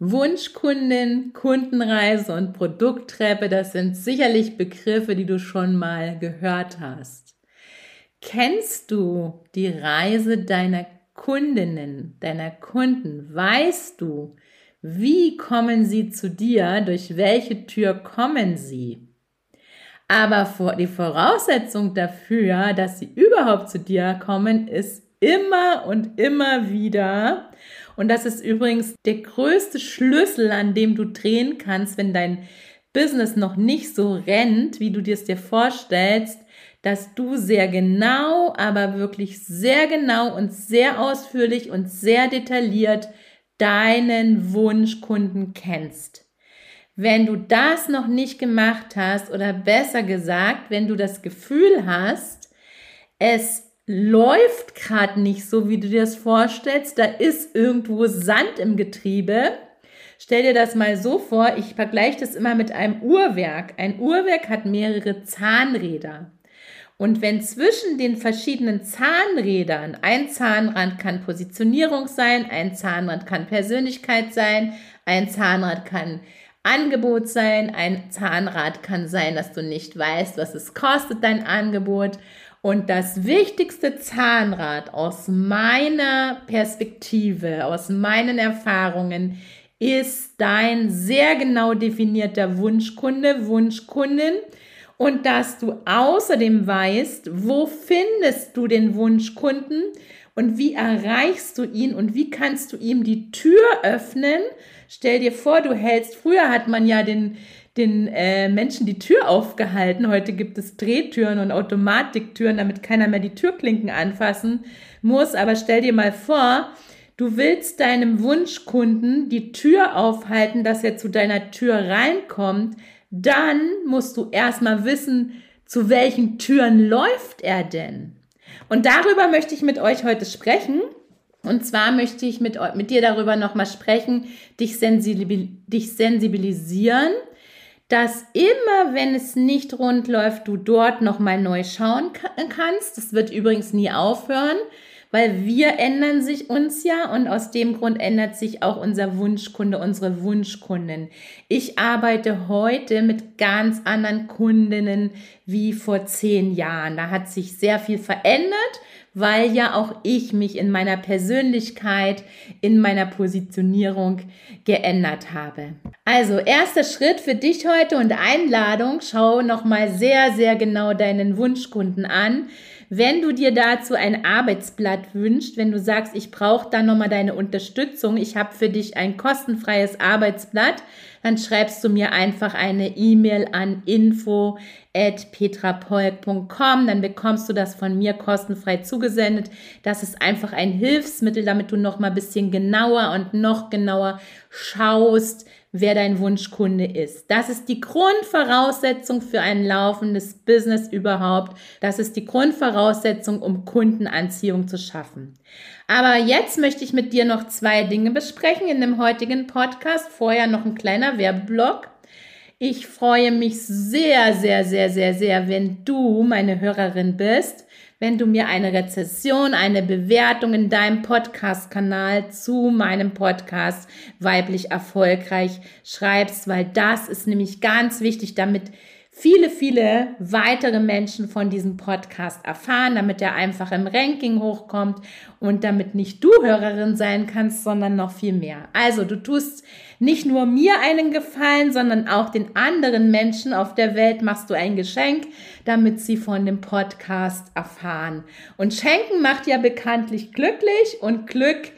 Wunschkundin, Kundenreise und Produkttreppe, das sind sicherlich Begriffe, die du schon mal gehört hast. Kennst du die Reise deiner Kundinnen, deiner Kunden? Weißt du, wie kommen sie zu dir? Durch welche Tür kommen sie? Aber die Voraussetzung dafür, dass sie überhaupt zu dir kommen, ist immer und immer wieder und das ist übrigens der größte Schlüssel, an dem du drehen kannst, wenn dein Business noch nicht so rennt, wie du dir es dir vorstellst, dass du sehr genau, aber wirklich sehr genau und sehr ausführlich und sehr detailliert deinen Wunschkunden kennst. Wenn du das noch nicht gemacht hast oder besser gesagt, wenn du das Gefühl hast, es läuft gerade nicht so, wie du dir das vorstellst. Da ist irgendwo Sand im Getriebe. Stell dir das mal so vor, ich vergleiche das immer mit einem Uhrwerk. Ein Uhrwerk hat mehrere Zahnräder. Und wenn zwischen den verschiedenen Zahnrädern, ein Zahnrad kann Positionierung sein, ein Zahnrad kann Persönlichkeit sein, ein Zahnrad kann Angebot sein, ein Zahnrad kann sein, dass du nicht weißt, was es kostet, dein Angebot. Und das wichtigste Zahnrad aus meiner Perspektive, aus meinen Erfahrungen, ist dein sehr genau definierter Wunschkunde, Wunschkundin und dass du außerdem weißt, wo findest du den Wunschkunden und wie erreichst du ihn und wie kannst du ihm die Tür öffnen. Stell dir vor, du hältst, früher hat man ja den, den äh, Menschen die Tür aufgehalten. Heute gibt es Drehtüren und Automatiktüren, damit keiner mehr die Türklinken anfassen muss. Aber stell dir mal vor, du willst deinem Wunschkunden die Tür aufhalten, dass er zu deiner Tür reinkommt. Dann musst du erstmal wissen, zu welchen Türen läuft er denn? Und darüber möchte ich mit euch heute sprechen. Und zwar möchte ich mit, mit dir darüber nochmal sprechen, dich, sensibil, dich sensibilisieren dass immer, wenn es nicht rund läuft, du dort nochmal neu schauen kannst. Das wird übrigens nie aufhören, weil wir ändern sich uns ja und aus dem Grund ändert sich auch unser Wunschkunde, unsere Wunschkunden. Ich arbeite heute mit ganz anderen Kundinnen wie vor zehn Jahren. Da hat sich sehr viel verändert weil ja auch ich mich in meiner Persönlichkeit, in meiner Positionierung geändert habe. Also erster Schritt für dich heute und Einladung, schau nochmal sehr, sehr genau deinen Wunschkunden an. Wenn du dir dazu ein Arbeitsblatt wünschst, wenn du sagst, ich brauche da nochmal deine Unterstützung, ich habe für dich ein kostenfreies Arbeitsblatt, dann schreibst du mir einfach eine E-Mail an info at petrapolk.com, dann bekommst du das von mir kostenfrei zugesendet. Das ist einfach ein Hilfsmittel, damit du noch mal ein bisschen genauer und noch genauer schaust, wer dein Wunschkunde ist. Das ist die Grundvoraussetzung für ein laufendes Business überhaupt. Das ist die Grundvoraussetzung, um Kundenanziehung zu schaffen. Aber jetzt möchte ich mit dir noch zwei Dinge besprechen in dem heutigen Podcast. Vorher noch ein kleiner Werbeblock. Ich freue mich sehr, sehr, sehr, sehr, sehr, wenn du meine Hörerin bist wenn du mir eine Rezession, eine Bewertung in deinem Podcast-Kanal zu meinem Podcast weiblich erfolgreich schreibst, weil das ist nämlich ganz wichtig, damit viele, viele weitere Menschen von diesem Podcast erfahren, damit er einfach im Ranking hochkommt und damit nicht du Hörerin sein kannst, sondern noch viel mehr. Also du tust nicht nur mir einen Gefallen, sondern auch den anderen Menschen auf der Welt machst du ein Geschenk, damit sie von dem Podcast erfahren. Und Schenken macht ja bekanntlich glücklich und Glück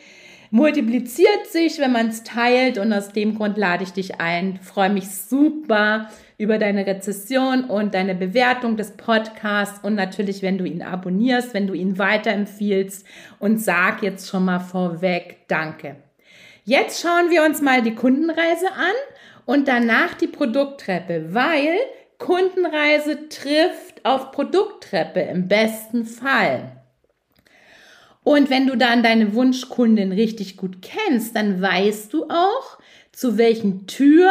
multipliziert sich, wenn man es teilt und aus dem Grund lade ich dich ein. Freue mich super über deine Rezession und deine Bewertung des Podcasts und natürlich, wenn du ihn abonnierst, wenn du ihn weiterempfiehlst und sag jetzt schon mal vorweg Danke. Jetzt schauen wir uns mal die Kundenreise an und danach die Produkttreppe, weil Kundenreise trifft auf Produkttreppe im besten Fall. Und wenn du dann deine Wunschkundin richtig gut kennst, dann weißt du auch, zu welchen Türen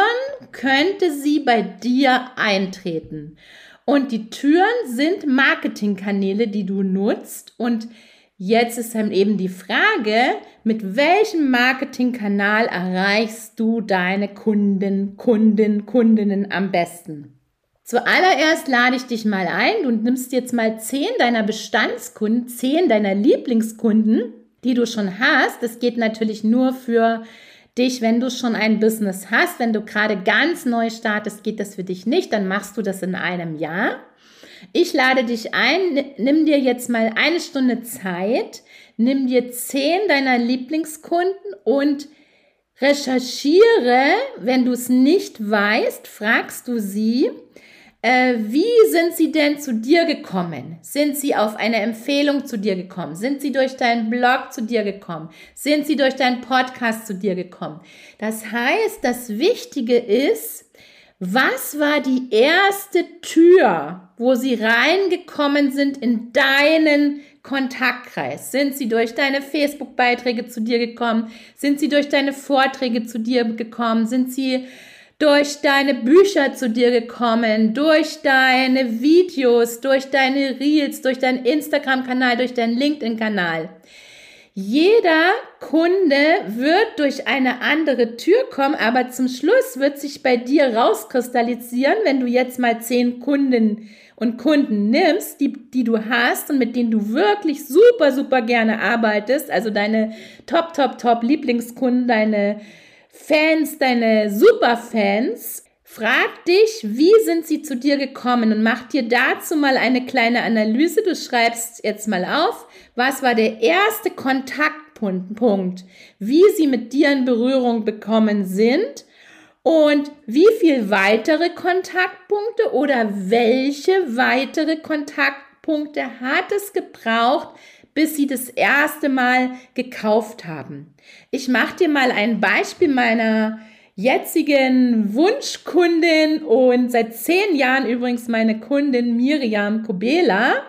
könnte sie bei dir eintreten. Und die Türen sind Marketingkanäle, die du nutzt. Und jetzt ist dann eben die Frage, mit welchem Marketingkanal erreichst du deine Kunden, Kunden, Kundinnen am besten? Zuallererst lade ich dich mal ein. Du nimmst jetzt mal zehn deiner Bestandskunden, zehn deiner Lieblingskunden, die du schon hast. Das geht natürlich nur für dich, wenn du schon ein Business hast. Wenn du gerade ganz neu startest, geht das für dich nicht. Dann machst du das in einem Jahr. Ich lade dich ein, nimm dir jetzt mal eine Stunde Zeit, nimm dir zehn deiner Lieblingskunden und recherchiere, wenn du es nicht weißt, fragst du sie, äh, wie sind sie denn zu dir gekommen? Sind sie auf eine Empfehlung zu dir gekommen? Sind sie durch deinen Blog zu dir gekommen? Sind sie durch deinen Podcast zu dir gekommen? Das heißt, das Wichtige ist, was war die erste Tür, wo sie reingekommen sind in deinen Kontaktkreis? Sind sie durch deine Facebook-Beiträge zu dir gekommen? Sind sie durch deine Vorträge zu dir gekommen? Sind sie durch deine Bücher zu dir gekommen, durch deine Videos, durch deine Reels, durch deinen Instagram-Kanal, durch deinen LinkedIn-Kanal. Jeder Kunde wird durch eine andere Tür kommen, aber zum Schluss wird sich bei dir rauskristallisieren, wenn du jetzt mal zehn Kunden und Kunden nimmst, die, die du hast und mit denen du wirklich super, super gerne arbeitest, also deine Top, Top, Top Lieblingskunden, deine Fans, deine Superfans, frag dich, wie sind sie zu dir gekommen und mach dir dazu mal eine kleine Analyse. Du schreibst jetzt mal auf, was war der erste Kontaktpunkt, wie sie mit dir in Berührung bekommen sind und wie viel weitere Kontaktpunkte oder welche weitere Kontaktpunkte hat es gebraucht, bis sie das erste Mal gekauft haben. Ich mache dir mal ein Beispiel meiner jetzigen Wunschkundin und seit zehn Jahren übrigens meine Kundin Miriam Kobela.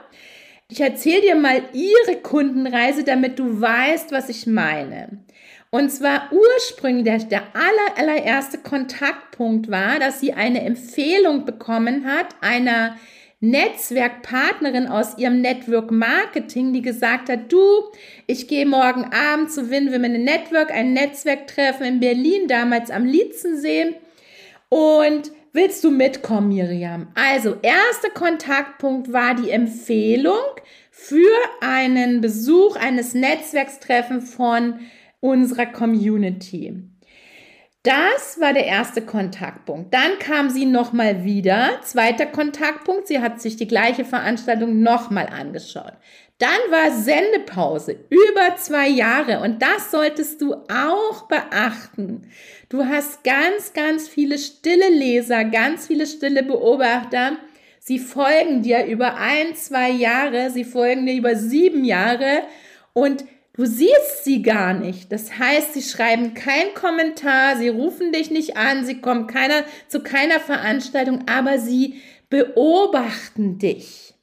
Ich erzähle dir mal ihre Kundenreise, damit du weißt, was ich meine. Und zwar ursprünglich der, der aller, allererste Kontaktpunkt war, dass sie eine Empfehlung bekommen hat einer Netzwerkpartnerin aus ihrem Network Marketing, die gesagt hat, du, ich gehe morgen Abend zu Win Women Network, ein Netzwerktreffen in Berlin, damals am Lietzensee. Und willst du mitkommen, Miriam? Also, erster Kontaktpunkt war die Empfehlung für einen Besuch eines Netzwerkstreffen von unserer Community. Das war der erste Kontaktpunkt. Dann kam sie nochmal wieder. Zweiter Kontaktpunkt. Sie hat sich die gleiche Veranstaltung nochmal angeschaut. Dann war Sendepause über zwei Jahre und das solltest du auch beachten. Du hast ganz, ganz viele stille Leser, ganz viele stille Beobachter. Sie folgen dir über ein, zwei Jahre, sie folgen dir über sieben Jahre und Du siehst sie gar nicht. Das heißt, sie schreiben keinen Kommentar, sie rufen dich nicht an, sie kommen keiner, zu keiner Veranstaltung, aber sie beobachten dich.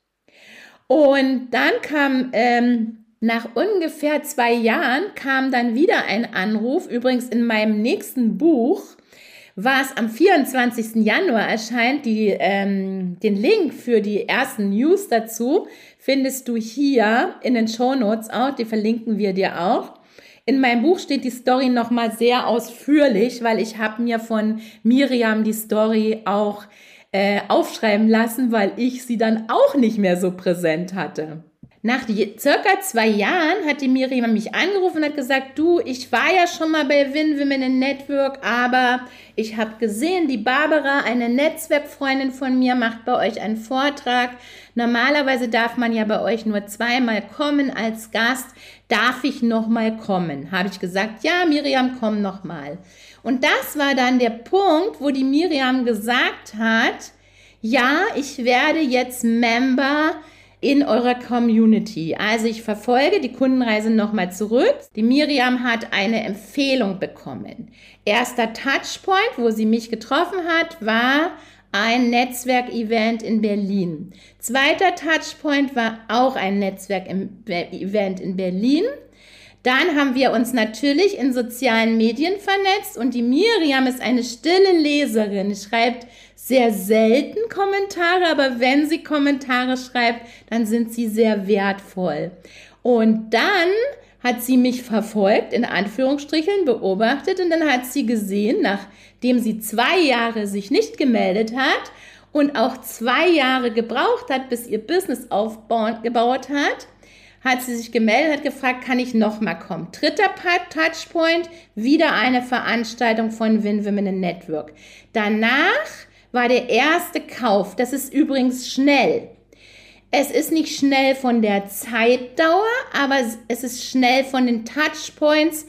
Und dann kam ähm, nach ungefähr zwei Jahren kam dann wieder ein Anruf, übrigens in meinem nächsten Buch, was am 24. Januar erscheint, die, ähm, den Link für die ersten News dazu findest du hier in den Show Notes auch, die verlinken wir dir auch. In meinem Buch steht die Story nochmal sehr ausführlich, weil ich habe mir von Miriam die Story auch äh, aufschreiben lassen, weil ich sie dann auch nicht mehr so präsent hatte. Nach circa zwei Jahren hat die Miriam mich angerufen und hat gesagt, du, ich war ja schon mal bei Win Women in Network, aber ich habe gesehen, die Barbara, eine Netzwerkfreundin von mir, macht bei euch einen Vortrag. Normalerweise darf man ja bei euch nur zweimal kommen als Gast. Darf ich noch mal kommen? Habe ich gesagt, ja, Miriam, komm noch mal. Und das war dann der Punkt, wo die Miriam gesagt hat, ja, ich werde jetzt Member in eurer Community. Also ich verfolge die Kundenreise nochmal zurück. Die Miriam hat eine Empfehlung bekommen. Erster Touchpoint, wo sie mich getroffen hat, war ein Netzwerkevent in Berlin. Zweiter Touchpoint war auch ein Netzwerkevent in Berlin. Dann haben wir uns natürlich in sozialen Medien vernetzt und die Miriam ist eine stille Leserin, schreibt sehr selten Kommentare, aber wenn sie Kommentare schreibt, dann sind sie sehr wertvoll. Und dann hat sie mich verfolgt, in Anführungsstrichen beobachtet und dann hat sie gesehen, nachdem sie zwei Jahre sich nicht gemeldet hat und auch zwei Jahre gebraucht hat, bis ihr Business aufgebaut hat, hat sie sich gemeldet, hat gefragt, kann ich nochmal kommen? Dritter Touchpoint, wieder eine Veranstaltung von Win Women Network. Danach war der erste Kauf. Das ist übrigens schnell. Es ist nicht schnell von der Zeitdauer, aber es ist schnell von den Touchpoints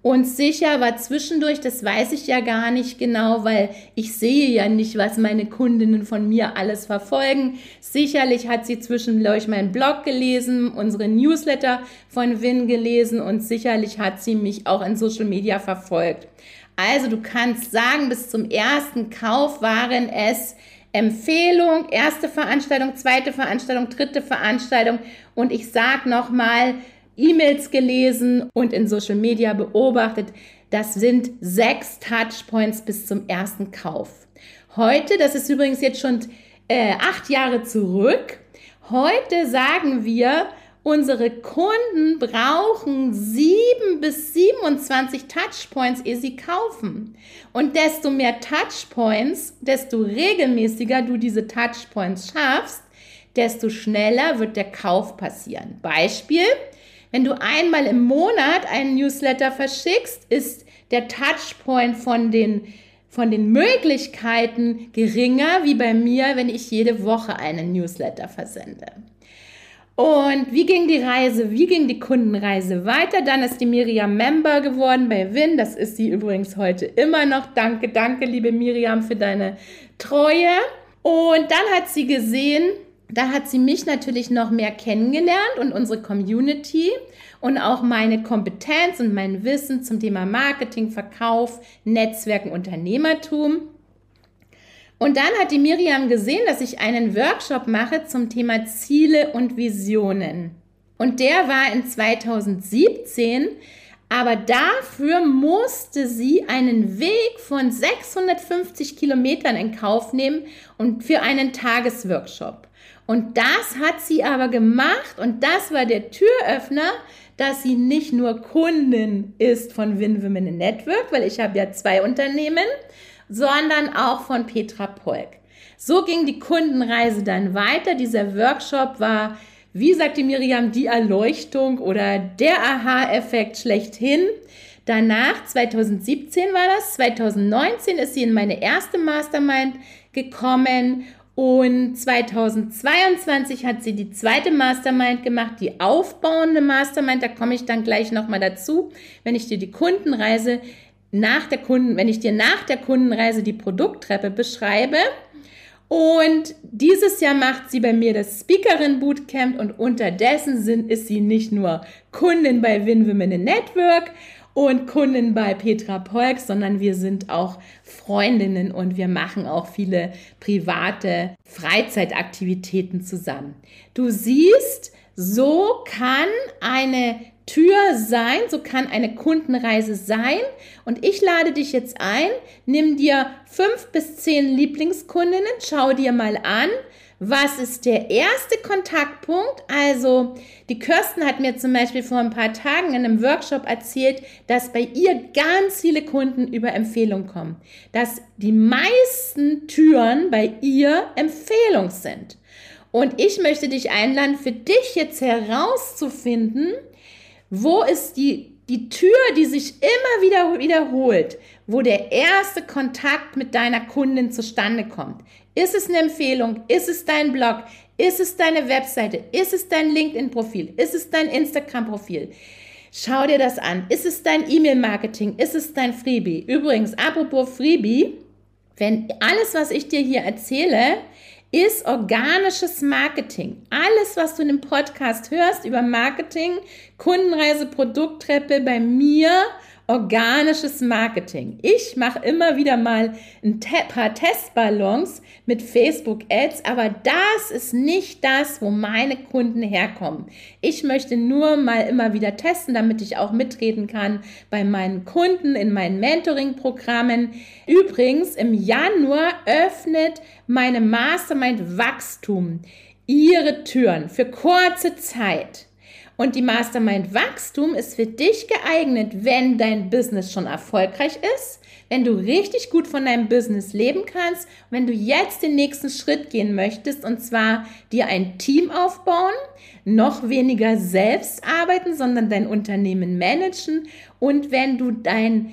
und sicher war zwischendurch, das weiß ich ja gar nicht genau, weil ich sehe ja nicht, was meine Kundinnen von mir alles verfolgen. Sicherlich hat sie zwischendurch meinen Blog gelesen, unsere Newsletter von Win gelesen und sicherlich hat sie mich auch in Social Media verfolgt. Also du kannst sagen, bis zum ersten Kauf waren es Empfehlung, erste Veranstaltung, zweite Veranstaltung, dritte Veranstaltung und ich sage nochmal, E-Mails gelesen und in Social Media beobachtet. Das sind sechs Touchpoints bis zum ersten Kauf. Heute, das ist übrigens jetzt schon äh, acht Jahre zurück, heute sagen wir, Unsere Kunden brauchen sieben bis 27 Touchpoints, ehe sie kaufen. Und desto mehr Touchpoints, desto regelmäßiger du diese Touchpoints schaffst, desto schneller wird der Kauf passieren. Beispiel, wenn du einmal im Monat einen Newsletter verschickst, ist der Touchpoint von den von den Möglichkeiten geringer wie bei mir, wenn ich jede Woche einen Newsletter versende. Und wie ging die Reise, wie ging die Kundenreise weiter? Dann ist die Miriam Member geworden bei Win. Das ist sie übrigens heute immer noch. Danke, danke, liebe Miriam, für deine Treue. Und dann hat sie gesehen, da hat sie mich natürlich noch mehr kennengelernt und unsere Community und auch meine Kompetenz und mein Wissen zum Thema Marketing, Verkauf, Netzwerken, Unternehmertum. Und dann hat die Miriam gesehen, dass ich einen Workshop mache zum Thema Ziele und Visionen. Und der war in 2017, aber dafür musste sie einen Weg von 650 Kilometern in Kauf nehmen und für einen Tagesworkshop. Und das hat sie aber gemacht und das war der Türöffner, dass sie nicht nur Kundin ist von Win Women Network, weil ich habe ja zwei Unternehmen, sondern auch von Petra Polk. So ging die Kundenreise dann weiter. Dieser Workshop war, wie sagte Miriam, die Erleuchtung oder der Aha-Effekt schlechthin. Danach, 2017 war das, 2019 ist sie in meine erste Mastermind gekommen und 2022 hat sie die zweite Mastermind gemacht, die aufbauende Mastermind. Da komme ich dann gleich nochmal dazu, wenn ich dir die Kundenreise nach der Kunden, wenn ich dir nach der Kundenreise die Produkttreppe beschreibe. Und dieses Jahr macht sie bei mir das Speakerin Bootcamp und unterdessen sind, ist sie nicht nur Kundin bei Win Women in Network und Kundin bei Petra Polk, sondern wir sind auch Freundinnen und wir machen auch viele private Freizeitaktivitäten zusammen. Du siehst, so kann eine Tür sein, so kann eine Kundenreise sein. Und ich lade dich jetzt ein, nimm dir fünf bis zehn Lieblingskundinnen, schau dir mal an, was ist der erste Kontaktpunkt? Also, die Kirsten hat mir zum Beispiel vor ein paar Tagen in einem Workshop erzählt, dass bei ihr ganz viele Kunden über Empfehlung kommen. Dass die meisten Türen bei ihr Empfehlung sind. Und ich möchte dich einladen, für dich jetzt herauszufinden, wo ist die, die Tür, die sich immer wieder wiederholt, wo der erste Kontakt mit deiner Kundin zustande kommt. Ist es eine Empfehlung? Ist es dein Blog? Ist es deine Webseite? Ist es dein LinkedIn-Profil? Ist es dein Instagram-Profil? Schau dir das an. Ist es dein E-Mail-Marketing? Ist es dein Freebie? Übrigens, apropos Freebie, wenn alles, was ich dir hier erzähle, ist organisches Marketing. Alles, was du in dem Podcast hörst über Marketing, Kundenreise, Produkttreppe bei mir organisches Marketing. Ich mache immer wieder mal ein paar Testballons mit Facebook Ads, aber das ist nicht das, wo meine Kunden herkommen. Ich möchte nur mal immer wieder testen, damit ich auch mitreden kann bei meinen Kunden in meinen Mentoring-Programmen. Übrigens, im Januar öffnet meine Mastermind Wachstum ihre Türen für kurze Zeit. Und die Mastermind Wachstum ist für dich geeignet, wenn dein Business schon erfolgreich ist, wenn du richtig gut von deinem Business leben kannst, wenn du jetzt den nächsten Schritt gehen möchtest und zwar dir ein Team aufbauen, noch weniger selbst arbeiten, sondern dein Unternehmen managen. Und wenn du dein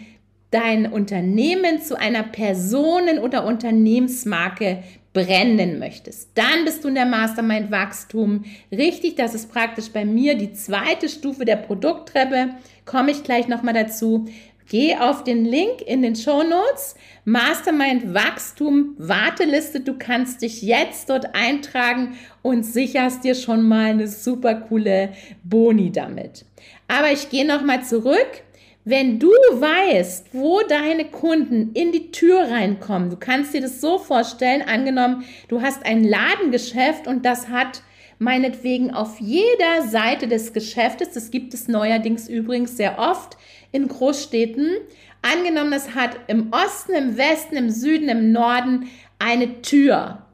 dein Unternehmen zu einer Personen- oder Unternehmensmarke brennen möchtest, dann bist du in der Mastermind Wachstum richtig. Das ist praktisch bei mir die zweite Stufe der Produkttreppe. Komme ich gleich nochmal dazu. Geh auf den Link in den Show Notes. Mastermind Wachstum Warteliste. Du kannst dich jetzt dort eintragen und sicherst dir schon mal eine super coole Boni damit. Aber ich gehe nochmal zurück wenn du weißt, wo deine Kunden in die Tür reinkommen, du kannst dir das so vorstellen, angenommen, du hast ein Ladengeschäft und das hat meinetwegen auf jeder Seite des Geschäftes, das gibt es neuerdings übrigens sehr oft in Großstädten, angenommen, das hat im Osten, im Westen, im Süden, im Norden eine Tür.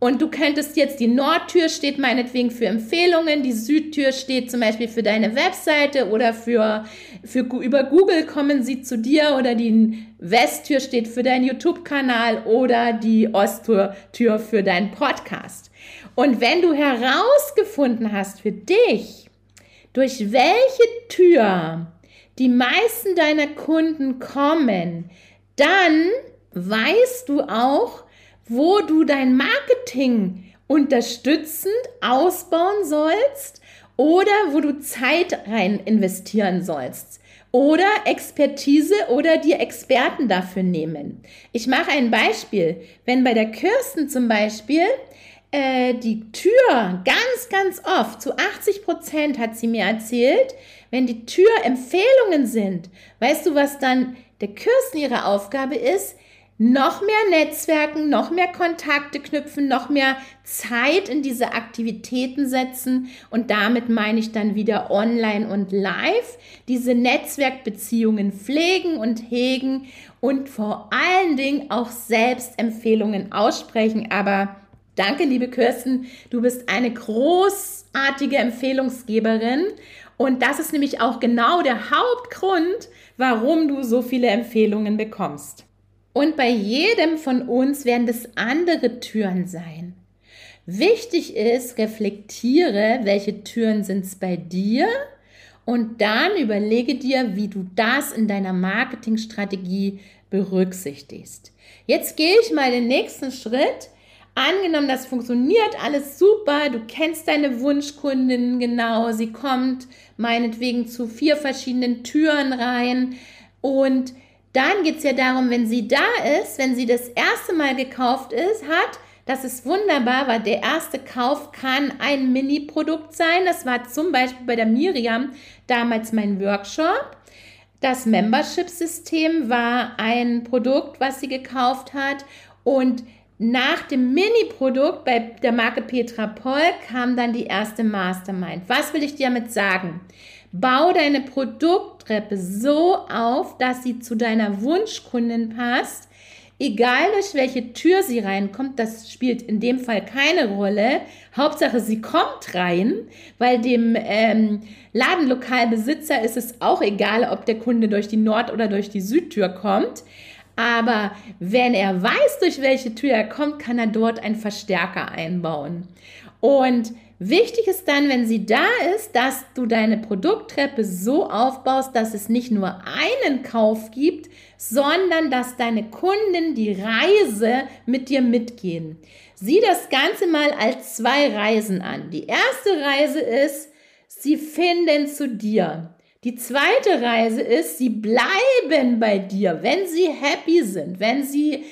Und du könntest jetzt, die Nordtür steht meinetwegen für Empfehlungen, die Südtür steht zum Beispiel für deine Webseite oder für, für über Google kommen sie zu dir oder die Westtür steht für deinen YouTube-Kanal oder die Osttür für deinen Podcast. Und wenn du herausgefunden hast für dich, durch welche Tür die meisten deiner Kunden kommen, dann weißt du auch, wo du dein Marketing unterstützend ausbauen sollst oder wo du Zeit rein investieren sollst oder Expertise oder dir Experten dafür nehmen. Ich mache ein Beispiel. Wenn bei der Kirsten zum Beispiel äh, die Tür ganz, ganz oft, zu 80 Prozent hat sie mir erzählt, wenn die Tür Empfehlungen sind, weißt du, was dann der Kirsten ihre Aufgabe ist? Noch mehr Netzwerken, noch mehr Kontakte knüpfen, noch mehr Zeit in diese Aktivitäten setzen und damit meine ich dann wieder online und live, diese Netzwerkbeziehungen pflegen und hegen und vor allen Dingen auch Selbstempfehlungen aussprechen. Aber danke, liebe Kirsten, du bist eine großartige Empfehlungsgeberin und das ist nämlich auch genau der Hauptgrund, warum du so viele Empfehlungen bekommst. Und bei jedem von uns werden das andere Türen sein. Wichtig ist, reflektiere, welche Türen sind es bei dir und dann überlege dir, wie du das in deiner Marketingstrategie berücksichtigst. Jetzt gehe ich mal den nächsten Schritt. Angenommen, das funktioniert alles super, du kennst deine Wunschkundin genau, sie kommt meinetwegen zu vier verschiedenen Türen rein und dann geht es ja darum, wenn sie da ist, wenn sie das erste Mal gekauft ist, hat, das ist wunderbar, weil der erste Kauf kann ein Mini-Produkt sein. Das war zum Beispiel bei der Miriam damals mein Workshop. Das Membership-System war ein Produkt, was sie gekauft hat. Und nach dem Mini-Produkt bei der Marke Petra Poll kam dann die erste Mastermind. Was will ich dir damit sagen? Bau deine Produkttreppe so auf, dass sie zu deiner Wunschkundin passt. Egal durch welche Tür sie reinkommt, das spielt in dem Fall keine Rolle. Hauptsache, sie kommt rein, weil dem ähm, Ladenlokalbesitzer ist es auch egal, ob der Kunde durch die Nord- oder durch die Südtür kommt. Aber wenn er weiß, durch welche Tür er kommt, kann er dort einen Verstärker einbauen. Und wichtig ist dann, wenn sie da ist, dass du deine Produkttreppe so aufbaust, dass es nicht nur einen Kauf gibt, sondern dass deine Kunden die Reise mit dir mitgehen. Sieh das Ganze mal als zwei Reisen an. Die erste Reise ist, sie finden zu dir. Die zweite Reise ist, sie bleiben bei dir, wenn sie happy sind, wenn sie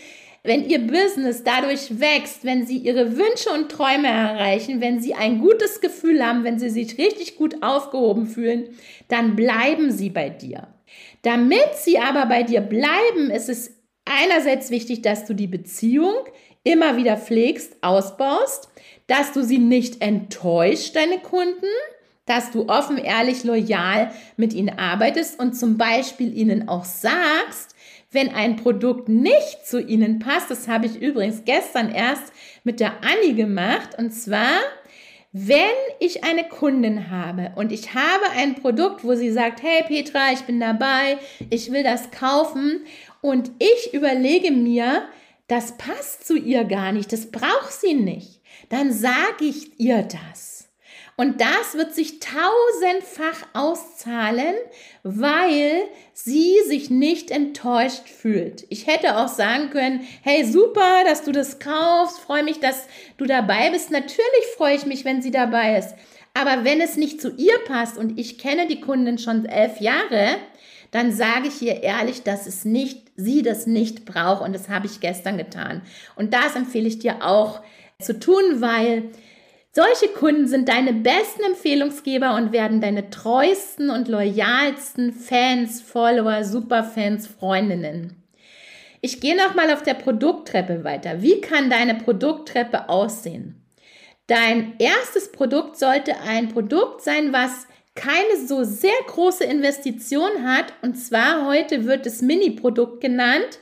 wenn ihr Business dadurch wächst, wenn sie ihre Wünsche und Träume erreichen, wenn sie ein gutes Gefühl haben, wenn sie sich richtig gut aufgehoben fühlen, dann bleiben sie bei dir. Damit sie aber bei dir bleiben, ist es einerseits wichtig, dass du die Beziehung immer wieder pflegst, ausbaust, dass du sie nicht enttäuscht, deine Kunden, dass du offen, ehrlich, loyal mit ihnen arbeitest und zum Beispiel ihnen auch sagst, wenn ein Produkt nicht zu Ihnen passt, das habe ich übrigens gestern erst mit der Annie gemacht, und zwar, wenn ich eine Kundin habe und ich habe ein Produkt, wo sie sagt, hey Petra, ich bin dabei, ich will das kaufen und ich überlege mir, das passt zu ihr gar nicht, das braucht sie nicht, dann sage ich ihr das. Und das wird sich tausendfach auszahlen, weil sie sich nicht enttäuscht fühlt. Ich hätte auch sagen können, hey, super, dass du das kaufst, freue mich, dass du dabei bist. Natürlich freue ich mich, wenn sie dabei ist. Aber wenn es nicht zu ihr passt und ich kenne die Kundin schon elf Jahre, dann sage ich ihr ehrlich, dass es nicht, sie das nicht braucht und das habe ich gestern getan. Und das empfehle ich dir auch zu tun, weil solche Kunden sind deine besten Empfehlungsgeber und werden deine treuesten und loyalsten Fans, Follower, Superfans, Freundinnen. Ich gehe nochmal auf der Produkttreppe weiter. Wie kann deine Produkttreppe aussehen? Dein erstes Produkt sollte ein Produkt sein, was keine so sehr große Investition hat. Und zwar heute wird es Mini-Produkt genannt.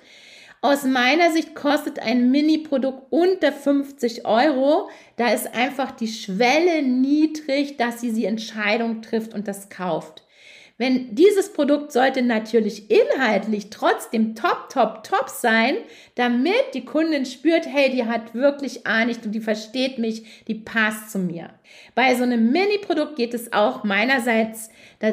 Aus meiner Sicht kostet ein Mini-Produkt unter 50 Euro. Da ist einfach die Schwelle niedrig, dass sie die Entscheidung trifft und das kauft. Wenn dieses Produkt sollte natürlich inhaltlich trotzdem top, top, top sein, damit die Kundin spürt, hey, die hat wirklich Ahnung und die versteht mich, die passt zu mir. Bei so einem Mini-Produkt geht es auch meinerseits,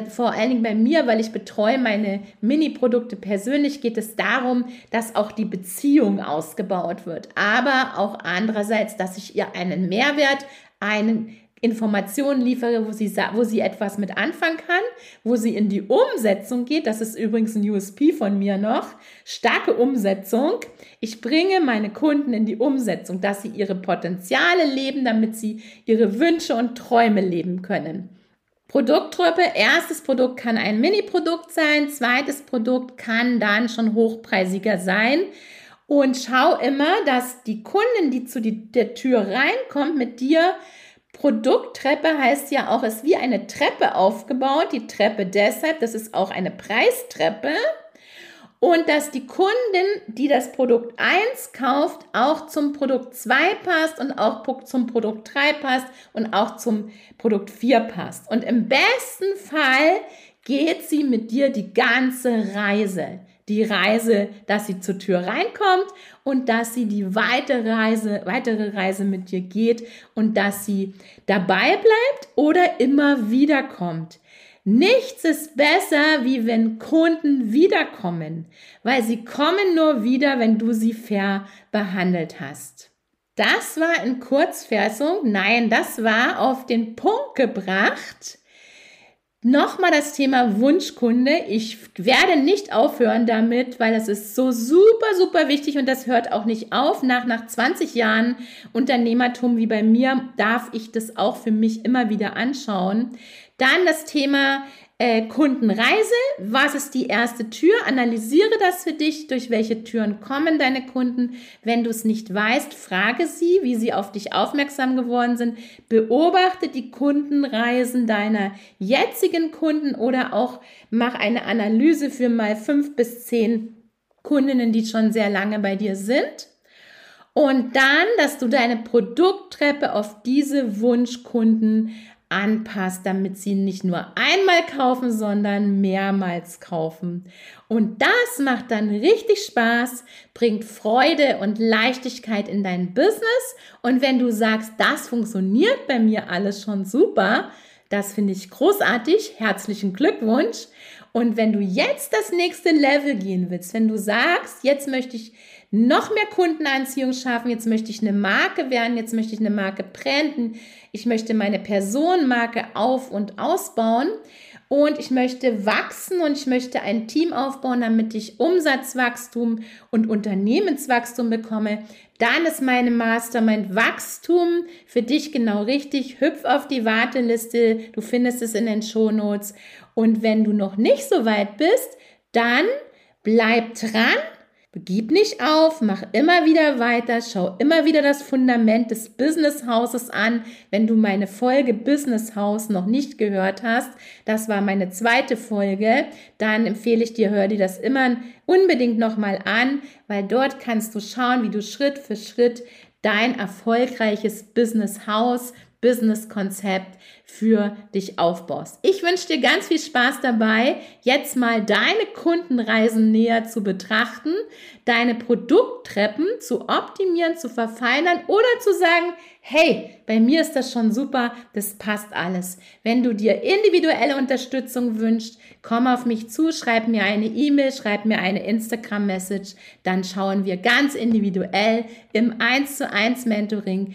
vor allen Dingen bei mir, weil ich betreue meine Mini-Produkte persönlich, geht es darum, dass auch die Beziehung ausgebaut wird. Aber auch andererseits, dass ich ihr einen Mehrwert, einen Informationen liefere, wo sie, wo sie etwas mit anfangen kann, wo sie in die Umsetzung geht. Das ist übrigens ein USP von mir noch. Starke Umsetzung. Ich bringe meine Kunden in die Umsetzung, dass sie ihre Potenziale leben, damit sie ihre Wünsche und Träume leben können. Produkttruppe, erstes Produkt kann ein Mini-Produkt sein, zweites Produkt kann dann schon hochpreisiger sein. Und schau immer, dass die Kunden, die zu die, der Tür reinkommt, mit dir Produkttreppe heißt ja auch, ist wie eine Treppe aufgebaut. Die Treppe deshalb, das ist auch eine Preistreppe. Und dass die Kundin, die das Produkt 1 kauft, auch zum Produkt 2 passt und auch zum Produkt 3 passt und auch zum Produkt 4 passt. Und im besten Fall geht sie mit dir die ganze Reise die Reise, dass sie zur Tür reinkommt und dass sie die weitere Reise, weitere Reise mit dir geht und dass sie dabei bleibt oder immer wieder kommt. Nichts ist besser, wie wenn Kunden wiederkommen, weil sie kommen nur wieder, wenn du sie fair behandelt hast. Das war in Kurzfassung, nein, das war auf den Punkt gebracht, Nochmal das Thema Wunschkunde. Ich werde nicht aufhören damit, weil das ist so super, super wichtig und das hört auch nicht auf. Nach, nach 20 Jahren Unternehmertum wie bei mir darf ich das auch für mich immer wieder anschauen. Dann das Thema äh, Kundenreise. Was ist die erste Tür? Analysiere das für dich. Durch welche Türen kommen deine Kunden? Wenn du es nicht weißt, frage sie, wie sie auf dich aufmerksam geworden sind. Beobachte die Kundenreisen deiner jetzigen Kunden oder auch mach eine Analyse für mal fünf bis zehn Kundinnen, die schon sehr lange bei dir sind. Und dann, dass du deine Produkttreppe auf diese Wunschkunden anpasst, damit sie nicht nur einmal kaufen, sondern mehrmals kaufen. Und das macht dann richtig Spaß, bringt Freude und Leichtigkeit in dein Business. Und wenn du sagst, das funktioniert bei mir alles schon super, das finde ich großartig. Herzlichen Glückwunsch. Und wenn du jetzt das nächste Level gehen willst, wenn du sagst, jetzt möchte ich noch mehr Kundenanziehung schaffen, jetzt möchte ich eine Marke werden, jetzt möchte ich eine Marke branden, ich möchte meine Personenmarke auf- und ausbauen. Und ich möchte wachsen und ich möchte ein Team aufbauen, damit ich Umsatzwachstum und Unternehmenswachstum bekomme, dann ist meine Mastermind Wachstum für dich genau richtig. Hüpf auf die Warteliste, du findest es in den Shownotes. Und wenn du noch nicht so weit bist, dann bleib dran Gib nicht auf, mach immer wieder weiter, schau immer wieder das Fundament des Business Hauses an. Wenn du meine Folge Business House noch nicht gehört hast, das war meine zweite Folge, dann empfehle ich dir, hör dir das immer unbedingt nochmal an, weil dort kannst du schauen, wie du Schritt für Schritt dein erfolgreiches Business House Business-Konzept für dich aufbaust. Ich wünsche dir ganz viel Spaß dabei, jetzt mal deine Kundenreisen näher zu betrachten, deine Produkttreppen zu optimieren, zu verfeinern oder zu sagen, hey, bei mir ist das schon super, das passt alles. Wenn du dir individuelle Unterstützung wünschst, komm auf mich zu, schreib mir eine E-Mail, schreib mir eine Instagram-Message, dann schauen wir ganz individuell im 1 zu 1 Mentoring